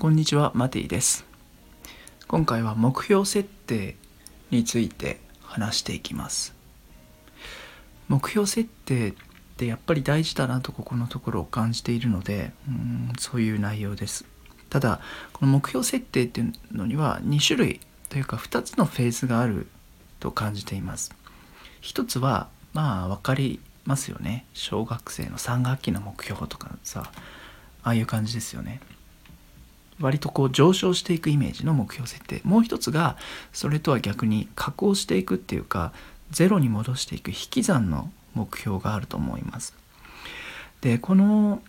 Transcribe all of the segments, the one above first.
こんにちは、マティです。今回は目標設定について話していきます。目標設定ってやっぱり大事だなとここのところを感じているので、うんそういう内容です。ただ、この目標設定っていうのには2種類というか2つのフェーズがあると感じています。一つは、まあ分かりますよね。小学生の3学期の目標とかさ、ああいう感じですよね。割とこう上昇していくイメージの目標設定。もう一つがそれとは逆に下降していくっていうかゼロに戻していく引き算の目標があると思います。でこの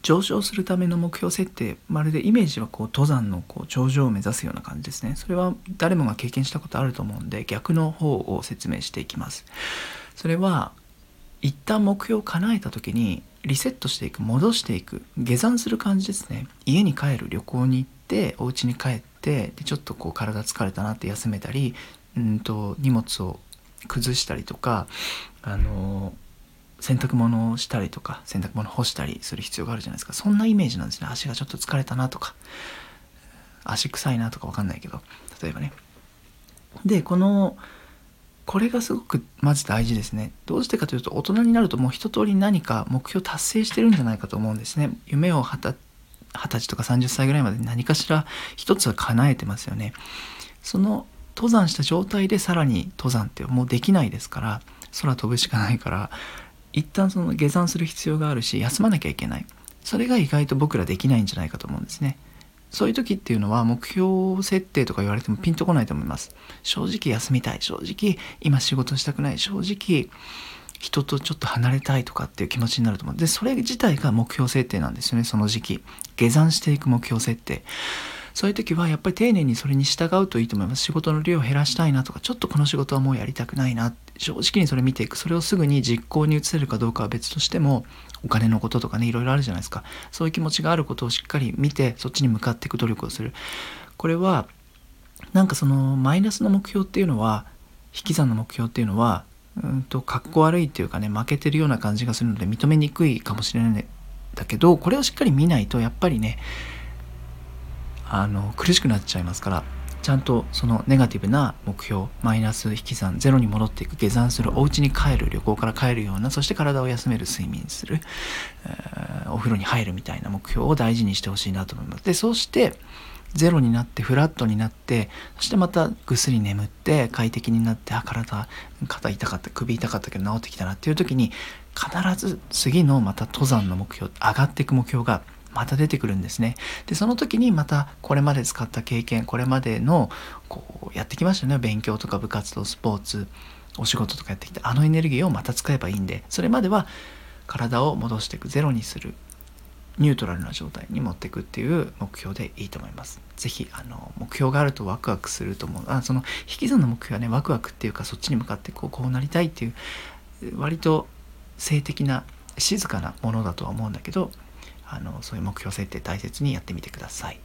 上昇するための目標設定まるでイメージはこう登山のこう頂上を目指すような感じですね。それは誰もが経験したことあると思うんで逆の方を説明していきます。それは一旦目標を叶えた時にリセットしていく戻していく下山する感じですね。家に帰る旅行に行ってお家に帰ってでちょっとこう体疲れたなって休めたりうんと荷物を崩したりとかあの洗濯物をしたりとか洗濯物干したりする必要があるじゃないですか。そんなイメージなんですね。足がちょっと疲れたなとか足臭いなとか分かんないけど例えばね。でこのこれがすごくまず大事ですね。どうしてかというと大人になるともう一通り何か目標達成してるんじゃないかと思うんですね。夢を二十歳とか30歳ぐらいまでに何かしら一つは叶えてますよね。その登山した状態でさらに登山ってもうできないですから空飛ぶしかないから一旦その下山する必要があるし休まなきゃいけない。それが意外と僕らできないんじゃないかと思うんですね。そういう時っていうのは目標設定とか言われてもピンとこないと思います。正直休みたい。正直今仕事したくない。正直人とちょっと離れたいとかっていう気持ちになると思う。でそれ自体が目標設定なんですよね。その時期。下山していく目標設定。そういう時はやっぱり丁寧にそれに従うといいと思います仕事の量を減らしたいなとかちょっとこの仕事はもうやりたくないな正直にそれ見ていく。それをすぐに実行に移せるかどうかは別としてもお金のこととかねいろいろあるじゃないですか。そういう気持ちがあることをしっかり見てそっちに向かっていく努力をする。これはなんかそのマイナスの目標っていうのは引き算の目標っていうのはうんとかっこ悪いっていうかね負けてるような感じがするので認めにくいかもしれないんだけどこれをしっかり見ないとやっぱりねあの苦しくなっちゃいますからちゃんとそのネガティブな目標マイナス引き算ゼロに戻っていく下山するお家に帰る旅行から帰るようなそして体を休める睡眠する、えーお風呂に入るみたいな目標を大事にしてほしいなと思います。でそしてゼロになってフラットになってそしてまたぐっすり眠って快適になってあ体肩痛かった首痛かったけど治ってきたなっていう時に必ず次のまた登山の目標上がっていく目標がまた出てくるんですねでその時にまたこれまで使った経験これまでのこうやってきましたよね勉強とか部活動スポーツお仕事とかやってきてあのエネルギーをまた使えばいいんでそれまでは体を戻していくゼロにするニュートラルな状態に持っていくっていう目標でいいと思います。ぜひあの目標があるとワクワクすると思う。あその引き算の目標はねワクワクっていうかそっちに向かってこうこうなりたいっていう割と性的な静かなものだとは思うんだけどあのそういう目標設定大切にやってみてください。